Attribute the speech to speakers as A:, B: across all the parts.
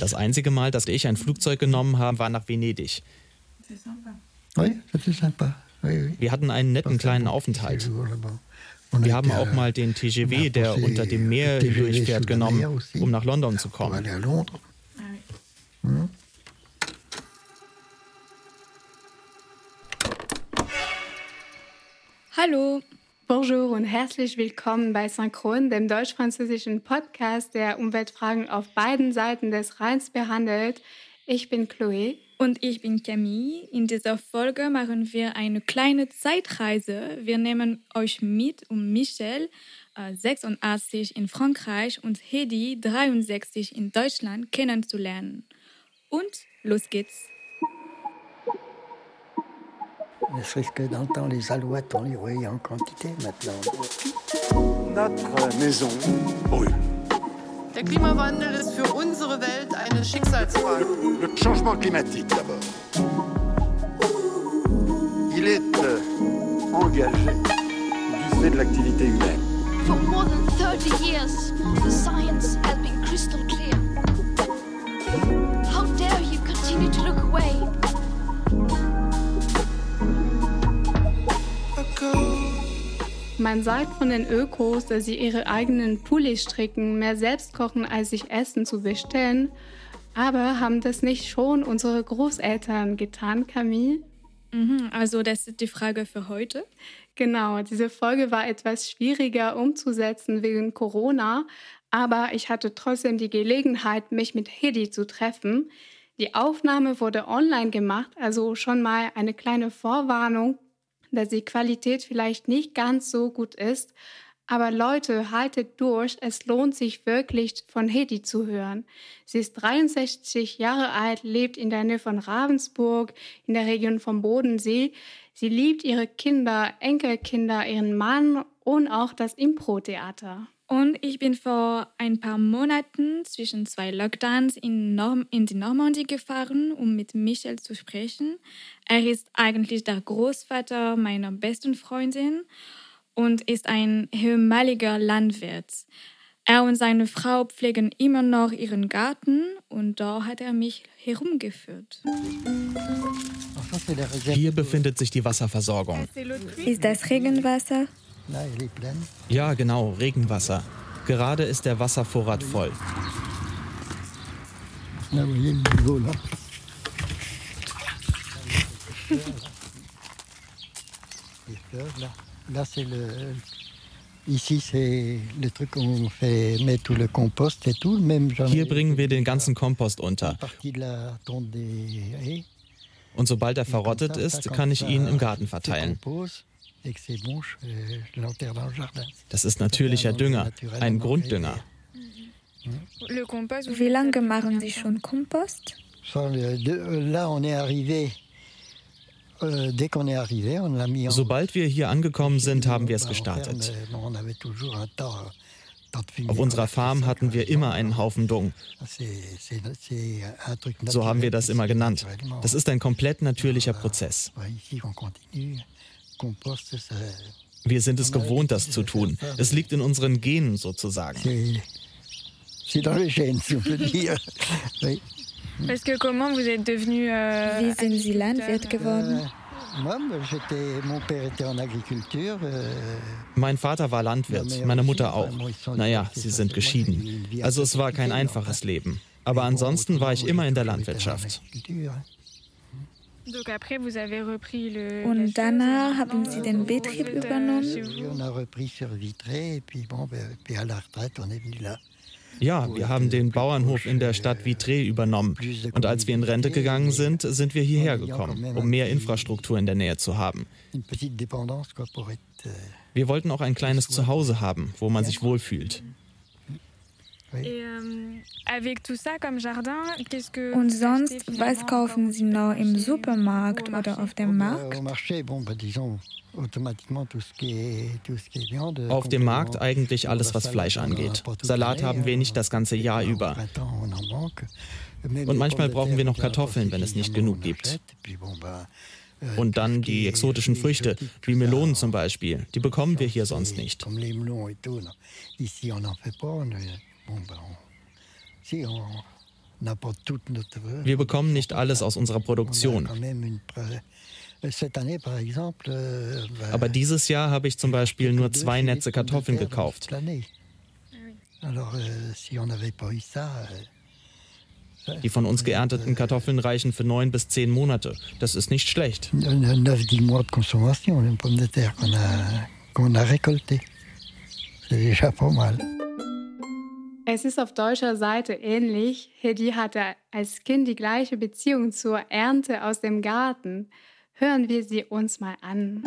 A: Das einzige Mal, dass ich ein Flugzeug genommen habe, war nach Venedig. Wir hatten einen netten kleinen Aufenthalt. Wir haben auch mal den TGV, der unter dem Meer durchfährt, genommen, um nach London zu kommen.
B: Hallo, bonjour und herzlich willkommen bei Synchron, dem deutsch-französischen Podcast, der Umweltfragen auf beiden Seiten des Rheins behandelt. Ich bin Chloé.
C: Und ich bin Camille. In dieser Folge machen wir eine kleine Zeitreise. Wir nehmen euch mit, um Michel, äh, 86 in Frankreich und Hedi, 63 in Deutschland kennenzulernen. Und los geht's.
D: Ne serait-ce que dans le temps, les alouettes, on les voyait en quantité maintenant.
E: Notre maison brûle.
F: Der Klimawandel ist für unsere Welt eine Schicksalsfrage.
E: Le changement climatique d'abord. Il est euh, engagé du fait de l'activité humaine.
G: For more than 30 years, the science has been crystal clear. How dare you continue to look away?
B: Man sagt von den Ökos, dass sie ihre eigenen Pullis stricken, mehr selbst kochen, als sich Essen zu bestellen. Aber haben das nicht schon unsere Großeltern getan, Camille?
C: Mhm, also das ist die Frage für heute.
B: Genau, diese Folge war etwas schwieriger umzusetzen wegen Corona, aber ich hatte trotzdem die Gelegenheit, mich mit Hedi zu treffen. Die Aufnahme wurde online gemacht, also schon mal eine kleine Vorwarnung, dass die Qualität vielleicht nicht ganz so gut ist. Aber Leute, haltet durch, es lohnt sich wirklich von Hedi zu hören. Sie ist 63 Jahre alt, lebt in der Nähe von Ravensburg, in der Region vom Bodensee. Sie liebt ihre Kinder, Enkelkinder, ihren Mann und auch das Impro-Theater.
C: Und ich bin vor ein paar Monaten zwischen zwei Lockdowns in, Norm in die Normandie gefahren, um mit Michel zu sprechen. Er ist eigentlich der Großvater meiner besten Freundin und ist ein ehemaliger Landwirt. Er und seine Frau pflegen immer noch ihren Garten und da hat er mich herumgeführt.
A: Hier befindet sich die Wasserversorgung.
C: Ist das Regenwasser?
A: Ja, genau, Regenwasser. Gerade ist der Wasservorrat voll. Hier bringen wir den ganzen Kompost unter. Und sobald er verrottet ist, kann ich ihn im Garten verteilen.
D: Jardin.
A: Das ist natürlicher Dünger, ein Grunddünger.
C: Wie lange machen Sie schon Kompost?
D: Euh, en.
A: Sobald wir hier angekommen sind, haben wir es gestartet. Auf unserer Farm hatten wir immer einen Haufen Dung.
D: Truc
A: So haben wir das immer genannt. Das ist ein komplett natürlicher Prozess. Wir sind es gewohnt, das zu tun. Es liegt in unseren Genen sozusagen.
H: euh,
C: Wie sind Sie Landwirt geworden?
D: Agriculture. euh,
A: Mein Vater war Landwirt, meine Mutter auch. Naja, sie sind geschieden. Also es war kein einfaches Leben. Aber ansonsten war ich immer in der Landwirtschaft.
C: Und danach haben Sie den Betrieb
H: euh,
C: übernommen?
H: chez
D: Oui,
H: vous.
D: on a repris sur Vitré et puis bon, ben, puis à la retraite, on est venu là.
A: Ja, wir haben den Bauernhof in der Stadt Vitré übernommen. Und als wir in Rente gegangen sind, sind wir hierher gekommen, um mehr Infrastruktur in der Nähe zu haben.
D: Euh,
A: Wir wollten auch ein kleines Zuhause haben, wo man sich wohlfühlt.
H: Ähm,
C: Und sonst, was kaufen Sie noch im Supermarkt oder auf dem Markt?
A: Auf dem Markt eigentlich alles, was Fleisch angeht. Salat haben wir nicht das ganze Jahr über. Und manchmal brauchen wir noch Kartoffeln, wenn es nicht genug gibt. Und dann die exotischen Früchte, wie Melonen zum Beispiel, die bekommen wir hier sonst nicht. Wir bekommen nicht alles aus unserer Produktion. Aber dieses Jahr habe ich zum Beispiel nur zwei Netze Kartoffeln gekauft. Die von uns geernteten Kartoffeln reichen für neun bis zehn Monate. Das ist nicht schlecht.
B: Es ist auf deutscher Seite ähnlich. Hedi hatte als Kind die gleiche Beziehung zur Ernte aus dem Garten. Hören wir sie uns mal an.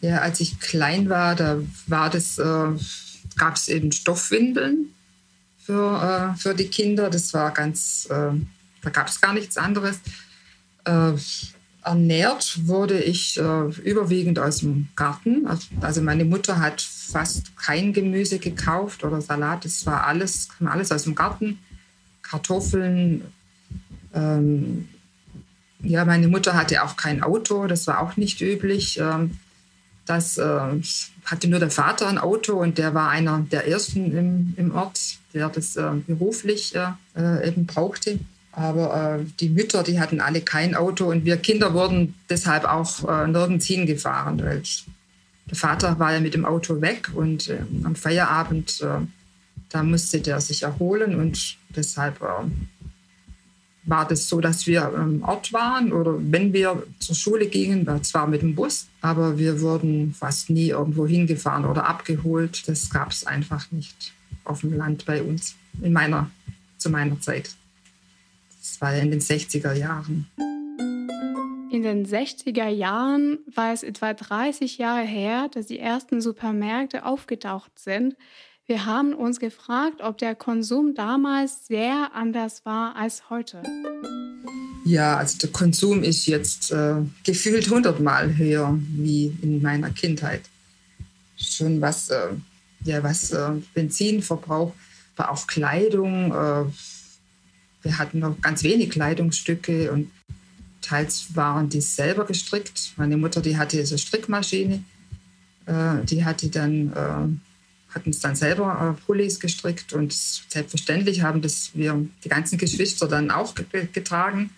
I: Ja, als ich klein war, da war das, äh, gab es eben Stoffwindeln für, äh, für die Kinder. Das war ganz, äh, da gab es gar nichts anderes. Äh, ernährt wurde ich äh, überwiegend aus dem Garten. Also meine Mutter hat fast kein Gemüse gekauft oder Salat. Das war alles, kam alles aus dem Garten. Kartoffeln. Ähm, ja, meine Mutter hatte auch kein Auto. Das war auch nicht üblich. Ähm, das äh, hatte nur der Vater ein Auto und der war einer der ersten im, im Ort, der das äh, beruflich äh, äh eben brauchte. Aber äh, die Mütter, die hatten alle kein Auto und wir Kinder wurden deshalb auch äh, nirgends hingefahren. Weil der Vater war ja mit dem Auto weg und am Feierabend, da musste der sich erholen und deshalb war das so, dass wir im Ort waren oder wenn wir zur Schule gingen, zwar mit dem Bus, aber wir wurden fast nie irgendwo hingefahren oder abgeholt. Das gab es einfach nicht auf dem Land bei uns in meiner, zu meiner Zeit. Das war in den 60er Jahren.
B: In den 60er Jahren war es etwa 30 Jahre her, dass die ersten Supermärkte aufgetaucht sind. Wir haben uns gefragt, ob der Konsum damals sehr anders war als heute.
I: Ja, also der Konsum ist jetzt äh, gefühlt hundertmal höher wie in meiner Kindheit. Schon was, äh, ja, was äh, Benzinverbrauch, aber auch Kleidung. Wir hatten noch ganz wenig Kleidungsstücke und teils waren die selber gestrickt. Meine Mutter, die hatte diese Strickmaschine, äh, die hatte dann äh, hatten es dann selber äh, Pullis gestrickt und selbstverständlich haben das wir die ganzen Geschwister dann auch getragen.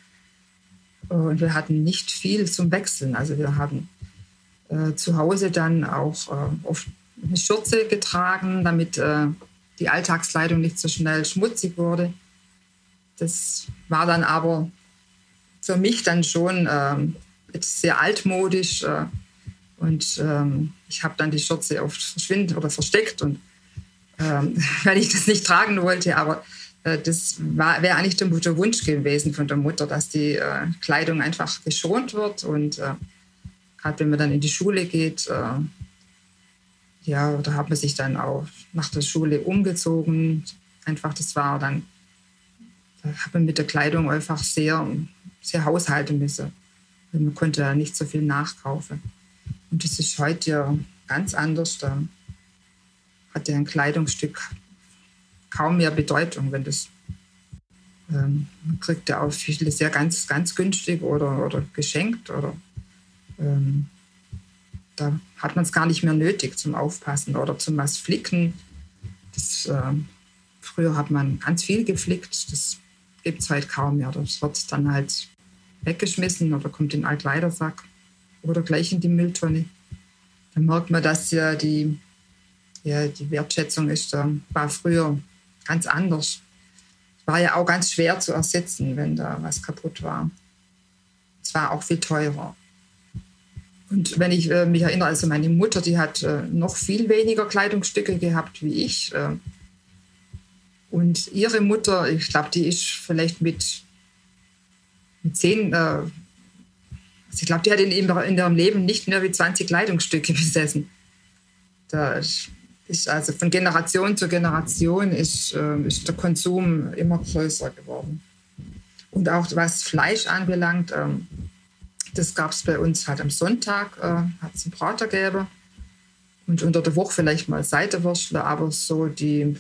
I: Und wir hatten nicht viel zum Wechseln. Also wir haben äh, zu Hause dann auch äh, oft eine Schürze getragen, damit äh, die Alltagskleidung nicht so schnell schmutzig wurde. Das war dann aber für mich dann schon ähm, sehr altmodisch äh, und ähm, ich habe dann die Schürze oft verschwindet oder versteckt und ähm, weil ich das nicht tragen wollte. Aber äh, das wäre eigentlich der, der, Wunsch gewesen von der Mutter, dass die äh, Kleidung einfach geschont wird. Und äh, gerade wenn man dann in die Schule geht, äh, ja, da hat man sich dann auch nach der Schule umgezogen. Einfach, das war dann, man mit der Kleidung einfach sehr, sehr haushalten müssen. Man konnte da nicht so viel nachkaufen. Und das ist heute ja ganz anders. Da hat ja ein Kleidungsstück kaum mehr Bedeutung, wenn das ähm, man kriegt ja auch viele sehr ganz, ganz günstig oder, oder geschenkt oder ähm, da hat man es gar nicht mehr nötig zum Aufpassen oder zum was flicken. Das, äh, früher hat man ganz viel geflickt, das gibt es heute kaum mehr. Das wird dann halt weggeschmissen oder kommt in den Altkleidersack oder gleich in die Mülltonne. Dann merkt man, dass ja die, ja, die Wertschätzung ist, war früher ganz anders. War ja auch ganz schwer zu ersetzen, wenn da was kaputt war. Es war auch viel teurer. Und wenn ich äh, mich erinnere, also meine Mutter, die hat äh, noch viel weniger Kleidungsstücke gehabt wie ich. Äh, und ihre Mutter, ich glaube, die ist vielleicht mit, mit zehn äh, also ich glaube, die hat in, in ihrem Leben nicht mehr wie 20 Kleidungsstücke besessen. Da, ist also von Generation zu Generation ist, äh, ist der Konsum immer größer geworden. Und auch was Fleisch anbelangt, äh, das gab es bei uns halt am Sonntag, äh, hat es einen Brater gegeben. Und unter der Woche vielleicht mal Seitewürstle, aber so die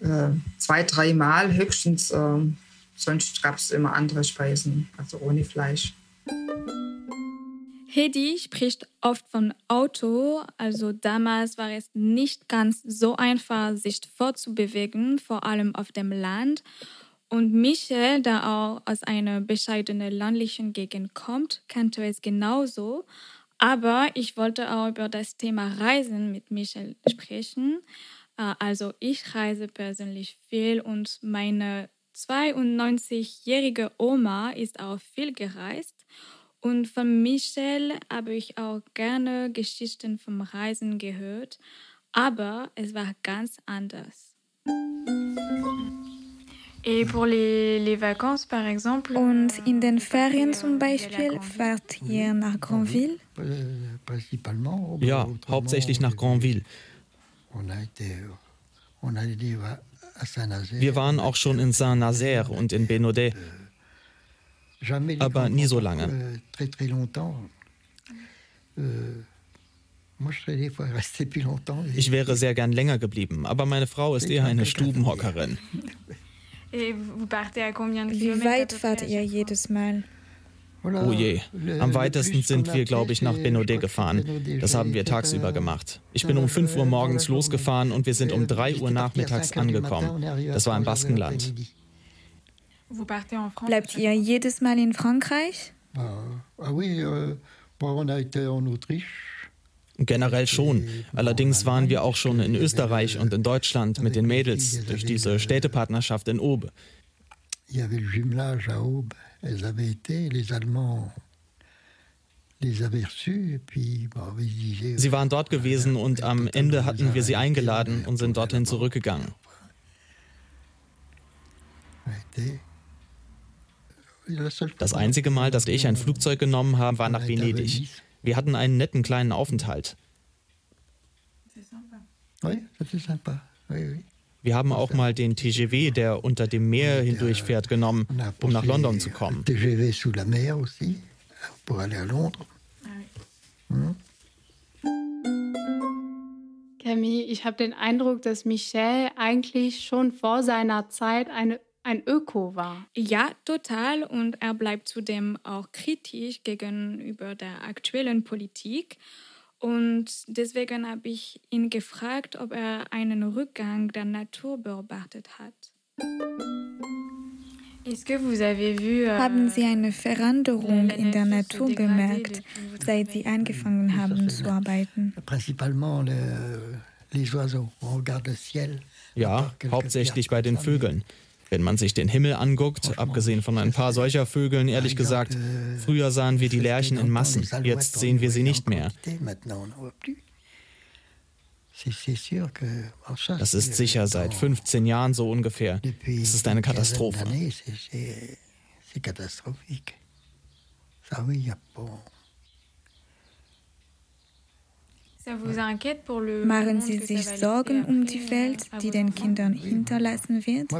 I: äh, zwei, drei Mal höchstens. Äh, sonst gab es immer andere Speisen, also ohne Fleisch.
C: Hedi spricht oft vom Auto, also damals war es nicht ganz so einfach, sich fortzubewegen, vor allem auf dem Land. Und Michel, der auch aus einer bescheidenen landlichen Gegend kommt, kannte es genauso. Aber ich wollte auch über das Thema Reisen mit Michel sprechen. Äh, also ich reise persönlich viel und meine 92-jährige Oma ist auch viel gereist. Und von Michel habe ich auch gerne Geschichten vom Reisen gehört, aber es war ganz anders. Und in den Ferien zum Beispiel fahrt ihr nach Granville?
A: Ja, hauptsächlich nach Granville. Wir waren auch schon in Saint-Nazaire und in Benaudet, aber nie so lange. Ich wäre sehr gern länger geblieben, aber meine Frau ist eher eine Stubenhockerin.
C: Wie weit fahrt ihr jedes Mal?
A: Oh je, am weitesten sind wir, glaube ich, nach Benaudet gefahren. Das haben wir tagsüber gemacht. Ich bin um 5 Uhr morgens losgefahren und wir sind um 3 Uhr nachmittags angekommen. Das war im Baskenland.
C: Bleibt ihr jedes Mal in Frankreich?
A: Generell schon. Allerdings waren wir auch schon in Österreich und in Deutschland mit den Mädels durch diese Städtepartnerschaft in Aube. Il y avait le jumelage à Aube. Elles avaient été, les Allemands Sie waren dort gewesen und am Ende hatten wir sie eingeladen und sind dorthin zurückgegangen. Das einzige Mal, dass ich ein Flugzeug genommen habe, war nach Venedig. Wir hatten einen netten kleinen Aufenthalt. Wir haben auch mal den TGV, der unter dem Meer hindurchfährt, genommen, um nach London zu kommen.
B: Camille, ich habe den Eindruck, dass Michel eigentlich schon vor seiner Zeit eine, ein Öko war.
C: Ja, total. Und er bleibt zudem auch kritisch gegenüber der aktuellen Politik. Und deswegen habe ich ihn gefragt, ob er einen Rückgang der Natur beobachtet hat. Euh, haben Sie eine Veränderung in der Natur bemerkt, seit Sie angefangen haben zu arbeiten?
A: Ja, hauptsächlich bei den Vögeln. Wenn man sich den Himmel anguckt, abgesehen von ein paar solcher Vögeln, ehrlich gesagt, früher sahen wir die Lerchen in Massen, jetzt sehen wir sie nicht mehr. Das ist sicher seit 15 Jahren so ungefähr. Es ist eine Katastrophe.
C: Machen Sie sich Sorgen um die Welt, die den Kindern hinterlassen wird?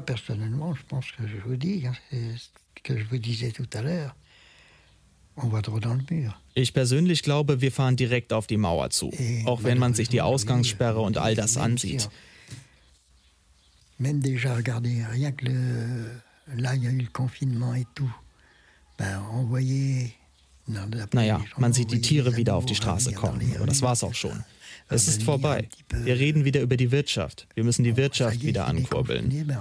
A: Ich persönlich glaube, wir fahren direkt auf die Mauer zu, auch wenn man sich die Ausgangssperre und all das ansieht. Même déjà, regardez, rien que le, là, il y a eu le confinement et tout. Ben, on voyait naja, man sieht die Tiere wieder auf die Straße kommen, aber das war's auch schon. Es ist vorbei. Wir reden wieder über die Wirtschaft. Wir müssen die Wirtschaft wieder ankurbeln.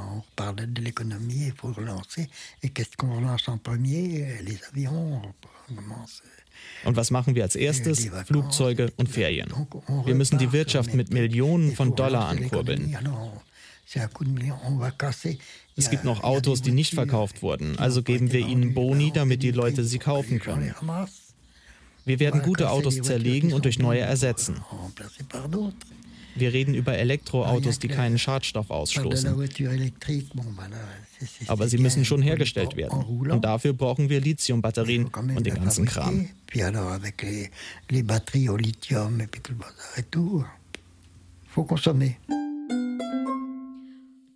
A: Und was machen wir als erstes? Flugzeuge und Ferien. Wir müssen die Wirtschaft mit Millionen von Dollar ankurbeln. Es gibt noch Autos, die nicht verkauft wurden, also geben wir ihnen Boni, damit die Leute sie kaufen können. Wir werden gute Autos zerlegen und durch neue ersetzen. Wir reden über Elektroautos, die keinen Schadstoff ausstoßen. Aber sie müssen schon hergestellt werden. Und dafür brauchen wir Lithiumbatterien und den ganzen Kram.
D: faut consommer.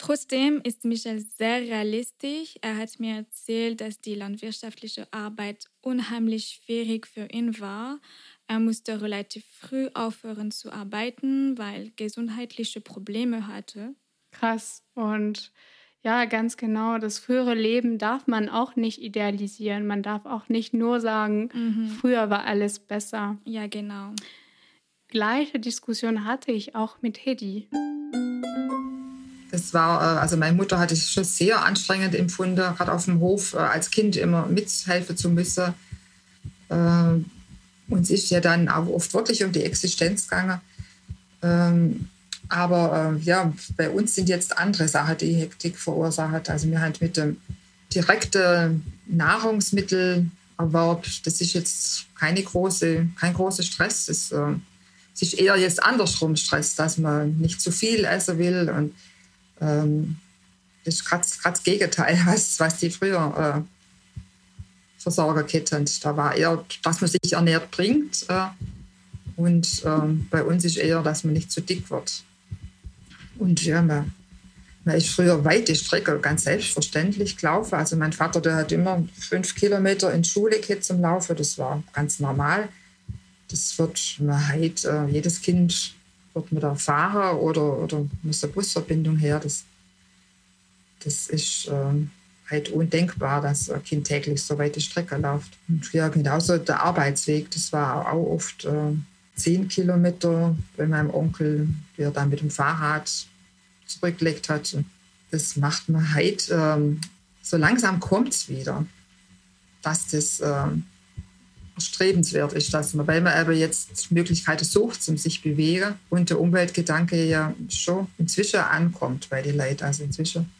C: Trotzdem ist Michel sehr realistisch. Er hat mir erzählt, dass die landwirtschaftliche Arbeit unheimlich schwierig für ihn war. Er musste relativ früh aufhören zu arbeiten, weil gesundheitliche Probleme hatte.
B: Krass. Und ja, ganz genau. Das frühere Leben darf man auch nicht idealisieren. Man darf auch nicht nur sagen, mhm. früher war alles besser.
C: Ja, genau.
B: Gleiche Diskussion hatte ich auch mit Hedi.
I: Es war, äh, also meine Mutter hatte es schon sehr anstrengend empfunden, gerade auf dem Hof äh, als Kind immer mithelfen zu müssen. Ähm, und es ist ja dann auch oft wirklich um die Existenz gegangen. Ähm, aber äh, ja, bei uns sind jetzt andere Sachen, die Hektik verursacht. Also wir haben mit dem direkten Nahrungsmittelerwerb, das ist jetzt keine große, kein großer Stress. Äh, es ist eher jetzt andersrum Stress, dass man nicht zu viel essen will und ähm, ist gerade das Gegenteil, was, was die früher äh, Versorger hatten. Da war eher, dass man sich ernährt bringt. Äh, und ähm, bei uns ist eher, dass man nicht zu dick wird. Und ja, man, man ist früher weite Strecke ganz selbstverständlich gelaufen. Also mein Vater, der hat immer fünf Kilometer in Schule gehabt zum Laufen. Das war ganz normal. Das wird man halt, äh, jedes Kind wird mit der Fahrer oder, oder muss eine Busverbindung her. Das, das ist ähm, halt undenkbar, dass ein Kind täglich so weite Strecke läuft. Und ja, genauso der Arbeitsweg, das war auch oft äh, zehn Kilometer bei meinem Onkel, der dann mit dem Fahrrad zurückgelegt hat. Das macht man halt, ähm, so langsam kommt es wieder, dass das ähm, erstrebenswert ist, dass man, weil man aber jetzt Möglichkeiten sucht, zum sich bewegen und der Umweltgedanke ja schon inzwischen ankommt bei den Leuten. Also inzwischen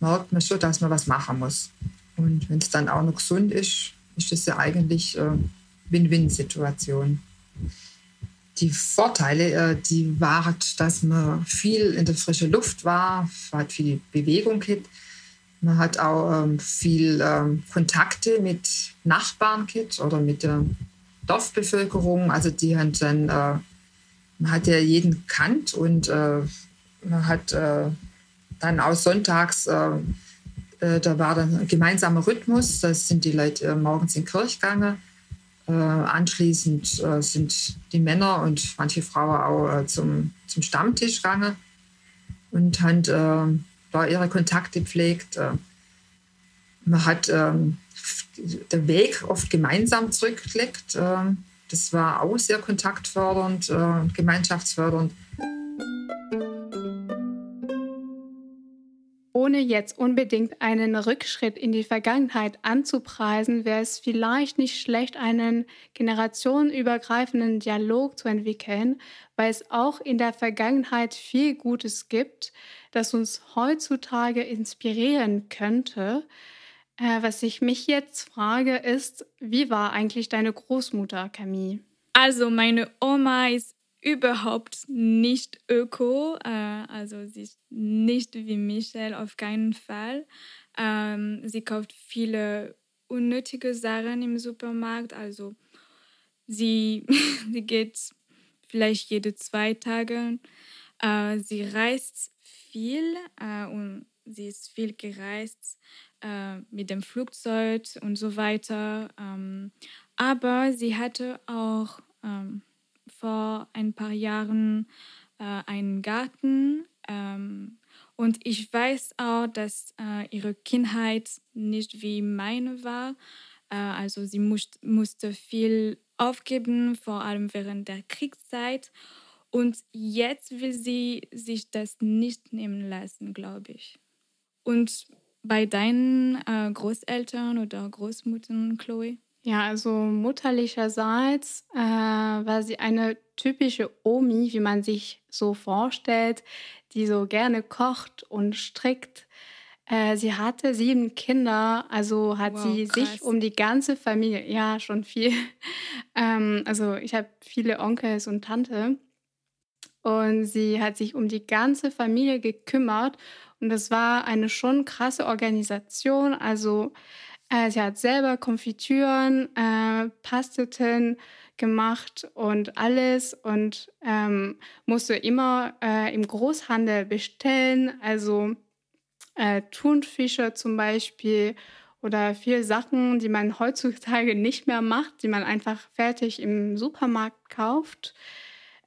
I: merkt man schon, dass man was machen muss. Und wenn es dann auch noch gesund ist, ist das ja eigentlich eine äh, Win-Win-Situation. Die Vorteile, äh, die waren, dass man viel in der frischen Luft war, hat viel Bewegung gehabt man hat auch ähm, viel ähm, Kontakte mit Nachbarn gehabt oder mit der Dorfbevölkerung. Also die haben dann, äh, man hat ja jeden kannt und äh, man hat äh, dann auch sonntags, äh, äh, da war dann ein gemeinsamer Rhythmus. Da sind die Leute äh, morgens in gegangen. anschließend sind die Männer und manche Frauen auch zum, zum Stammtisch gegangen und haben da ihre Kontakte pflegt. Äh, man hat ähm, den Weg oft gemeinsam zurückgelegt. Äh, das war auch sehr kontaktfördernd, äh, gemeinschaftsfördernd.
B: Ohne jetzt unbedingt einen Rückschritt in die Vergangenheit anzupreisen, wäre es vielleicht nicht schlecht, einen generationenübergreifenden Dialog zu entwickeln, weil es auch in der Vergangenheit viel Gutes gibt, das uns heutzutage inspirieren könnte. Äh, was ich mich jetzt frage, ist, wie war eigentlich deine Großmutter, Camille?
C: Also meine Oma ist überhaupt nicht öko, äh, also sie ist nicht wie Michelle, auf keinen Fall. Ähm, sie kauft viele unnötige Sachen im Supermarkt, also sie, sie geht vielleicht jede zwei Tage. Äh, sie reist viel äh, und sie ist viel gereist äh, mit dem Flugzeug und so weiter. Ähm, aber sie hatte auch ähm, vor ein paar Jahren äh, einen Garten. Ähm, und ich weiß auch, dass äh, ihre Kindheit nicht wie meine war. Äh, also sie muss, musste viel aufgeben, vor allem während der Kriegszeit. Und jetzt will sie sich das nicht nehmen lassen, glaube ich. Und bei deinen äh, Großeltern oder Großmuttern, Chloe?
B: Ja, also mutterlicherseits äh, war sie eine typische Omi, wie man sich so vorstellt, die so gerne kocht und strickt. Äh, sie hatte sieben Kinder, also hat wow, sie krass. sich um die ganze Familie, ja, schon viel. ähm, also ich habe viele Onkels und Tante. Und sie hat sich um die ganze Familie gekümmert. Und das war eine schon krasse Organisation. Also Äh, sie hat selber Konfitüren, äh, Pasteten gemacht und alles und ähm, musste immer äh, im Großhandel bestellen, also äh, Thunfische zum Beispiel oder viele Sachen, die man heutzutage nicht mehr macht, die man einfach fertig im Supermarkt kauft.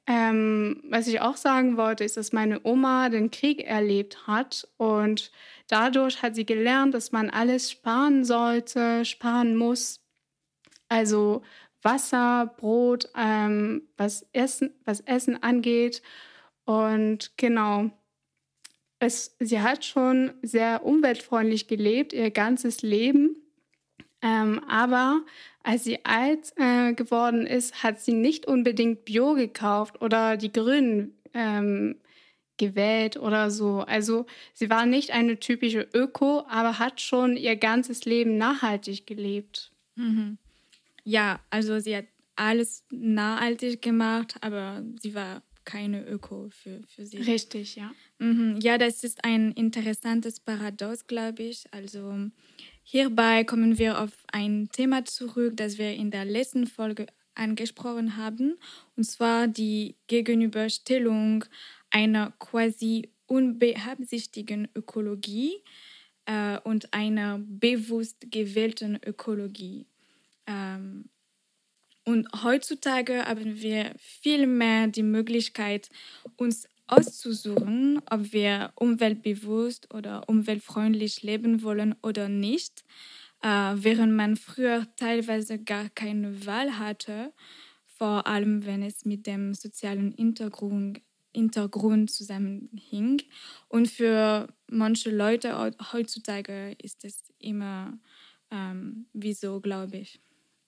B: Ähm, was ich auch sagen wollte, ist, dass meine Oma den Krieg erlebt hat und dadurch hat sie gelernt, dass man alles sparen sollte, sparen muss. Also Wasser, Brot, ähm, was, Essen, was Essen angeht. Und genau, es, sie hat schon sehr umweltfreundlich gelebt, ihr ganzes Leben. Ähm, aber als sie alt äh, geworden ist, hat sie nicht unbedingt Bio gekauft oder die Grünen ähm, gewählt oder so. Also sie war nicht eine typische Öko, aber hat schon ihr ganzes Leben nachhaltig gelebt.
C: Mhm. Ja, also sie hat alles nachhaltig gemacht, aber sie war keine Öko für, für sie.
B: Richtig, ja.
C: Mhm. Ja, das ist ein interessantes Paradox, glaube ich. Also hierbei kommen wir auf ein Thema zurück, das wir in der letzten Folge angesprochen haben, und zwar die Gegenüberstellung einer quasi unbeabsichtigten Ökologie äh, und einer bewusst gewählten Ökologie. Ähm, und heutzutage haben wir viel mehr die Möglichkeit, uns auszusuchen, ob wir umweltbewusst oder umweltfreundlich leben wollen oder nicht, äh, während man früher teilweise gar keine Wahl hatte, vor allem wenn es mit dem sozialen Hintergrund, Hintergrund zusammenhing. Und für manche Leute heutzutage ist es immer ähm, wieso, glaube ich.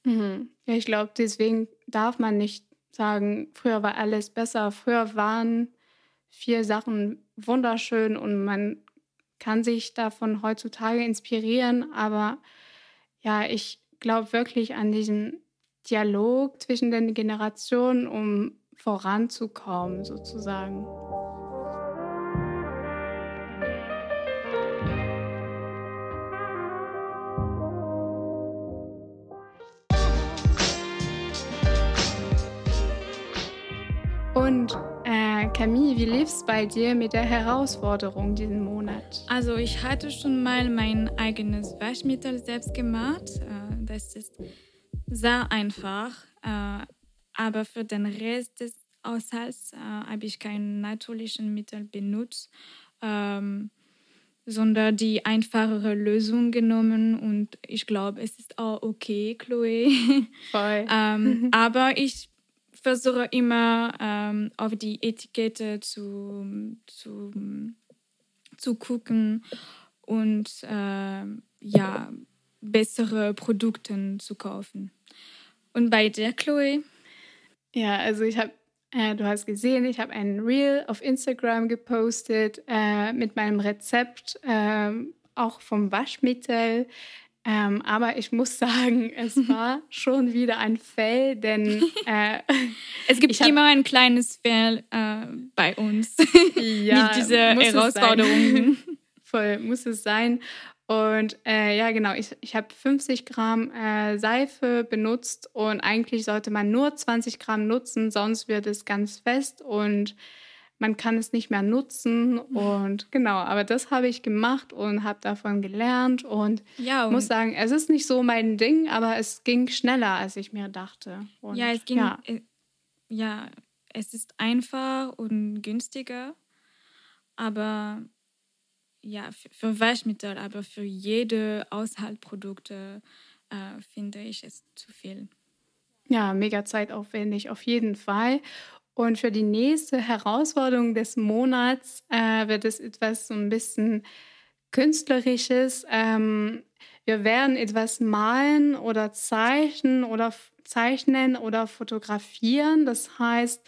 B: Mhm. Ja, ich glaube, deswegen darf man nicht sagen, früher war alles besser. Früher waren vier Sachen wunderschön und man kann sich davon heutzutage inspirieren. Aber ja, ich glaube wirklich an diesen Dialog zwischen den Generationen, um voranzukommen, sozusagen. Und Camille, wie lief es bei dir mit der Herausforderung diesen Monat?
C: Also ich hatte schon mal mein eigenes Waschmittel selbst gemacht. Äh, das ist sehr einfach. Äh, aber für den Rest des Haushalts äh, habe ich kein natürlichen Mittel benutzt, ähm, sondern die einfachere Lösung genommen. Und ich glaube, es ist auch okay, Chloe.
B: Voll.
C: ähm, aber ich versuche immer ähm, auf die Etikette zu, zu, zu gucken und äh, ja, bessere Produkte zu kaufen. Und bei dir, Chloe?
B: Ja, also ich habe, äh, du hast gesehen, ich habe ein Reel auf Instagram gepostet äh, mit meinem Rezept, äh, auch vom Waschmittel. Ähm, aber ich muss sagen, es war schon wieder ein Fail, denn äh,
C: es gibt immer ein kleines Fail äh, bei uns
B: ja,
C: mit dieser Herausforderung.
B: Voll muss es sein. Und äh, ja, genau, ich, ich habe 50 Gramm äh, Seife benutzt und eigentlich sollte man nur 20 Gramm nutzen, sonst wird es ganz fest und man kann es nicht mehr nutzen und genau, aber das habe ich gemacht und habe davon gelernt und,
C: ja,
B: und muss sagen, es ist nicht so mein Ding, aber es ging schneller, als ich mir dachte. Und,
C: ja, es ging, ja. Äh, ja, es ist einfach und günstiger, aber ja, für, für Waschmittel, aber für jede Haushaltsprodukte äh, finde ich es zu viel.
B: Ja, mega zeitaufwendig auf jeden Fall. Und für die nächste Herausforderung des Monats äh, wird es etwas so ein bisschen Künstlerisches. Ähm, wir werden etwas malen oder zeichnen oder zeichnen oder fotografieren. Das heißt,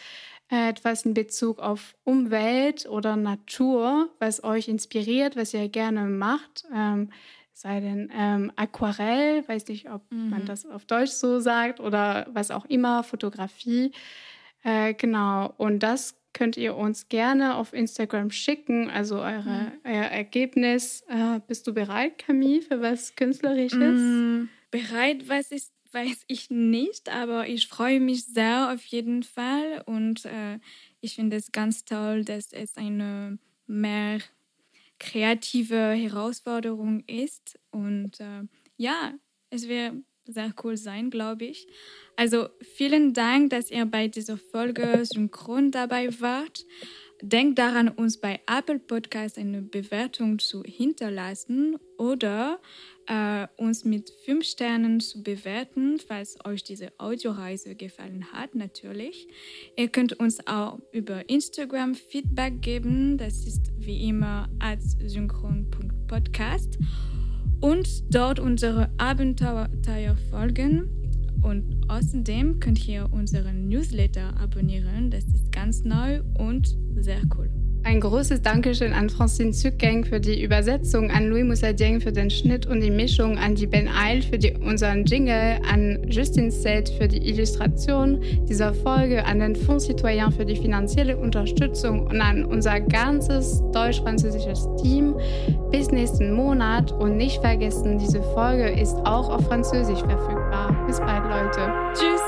B: äh, etwas in Bezug auf Umwelt oder Natur, was euch inspiriert, was ihr gerne macht. Ähm, sei denn ähm, Aquarell, weiß nicht, ob mhm. man das auf Deutsch so sagt, oder was auch immer, Fotografie. Äh, genau, und das könnt ihr uns gerne auf Instagram schicken, also eure, mhm. euer Ergebnis. Äh, bist du bereit, Camille, für was Künstlerisches?
C: Mm, bereit, was ist, weiß ich nicht, aber ich freue mich sehr auf jeden Fall und äh, ich finde es ganz toll, dass es eine mehr kreative Herausforderung ist und äh, ja, es wird sehr cool sein, glaube ich. Also vielen Dank, dass ihr bei dieser Folge synchron dabei wart. Denkt daran, uns bei Apple Podcast eine Bewertung zu hinterlassen oder äh, uns mit fünf Sternen zu bewerten, falls euch diese Audioreise gefallen hat, natürlich. Ihr könnt uns auch über Instagram Feedback geben. Das ist wie immer als synchron.podcast und dort unsere Abenteuer folgen. Und außerdem könnt ihr unseren Newsletter abonnieren. Das ist ganz neu und sehr cool.
B: Ein großes Dankeschön an Francine Zückgang für die Übersetzung, an Louis Moussadieng für den Schnitt und die Mischung, an die Ben Eil für die, unseren Jingle, an Justin Seth für die Illustration dieser Folge, an den Fonds Citoyen für die finanzielle Unterstützung und an unser ganzes deutsch-französisches Team. Bis nächsten Monat und nicht vergessen, diese Folge ist auch auf Französisch verfügbar. Bis bald, Leute. Tschüss!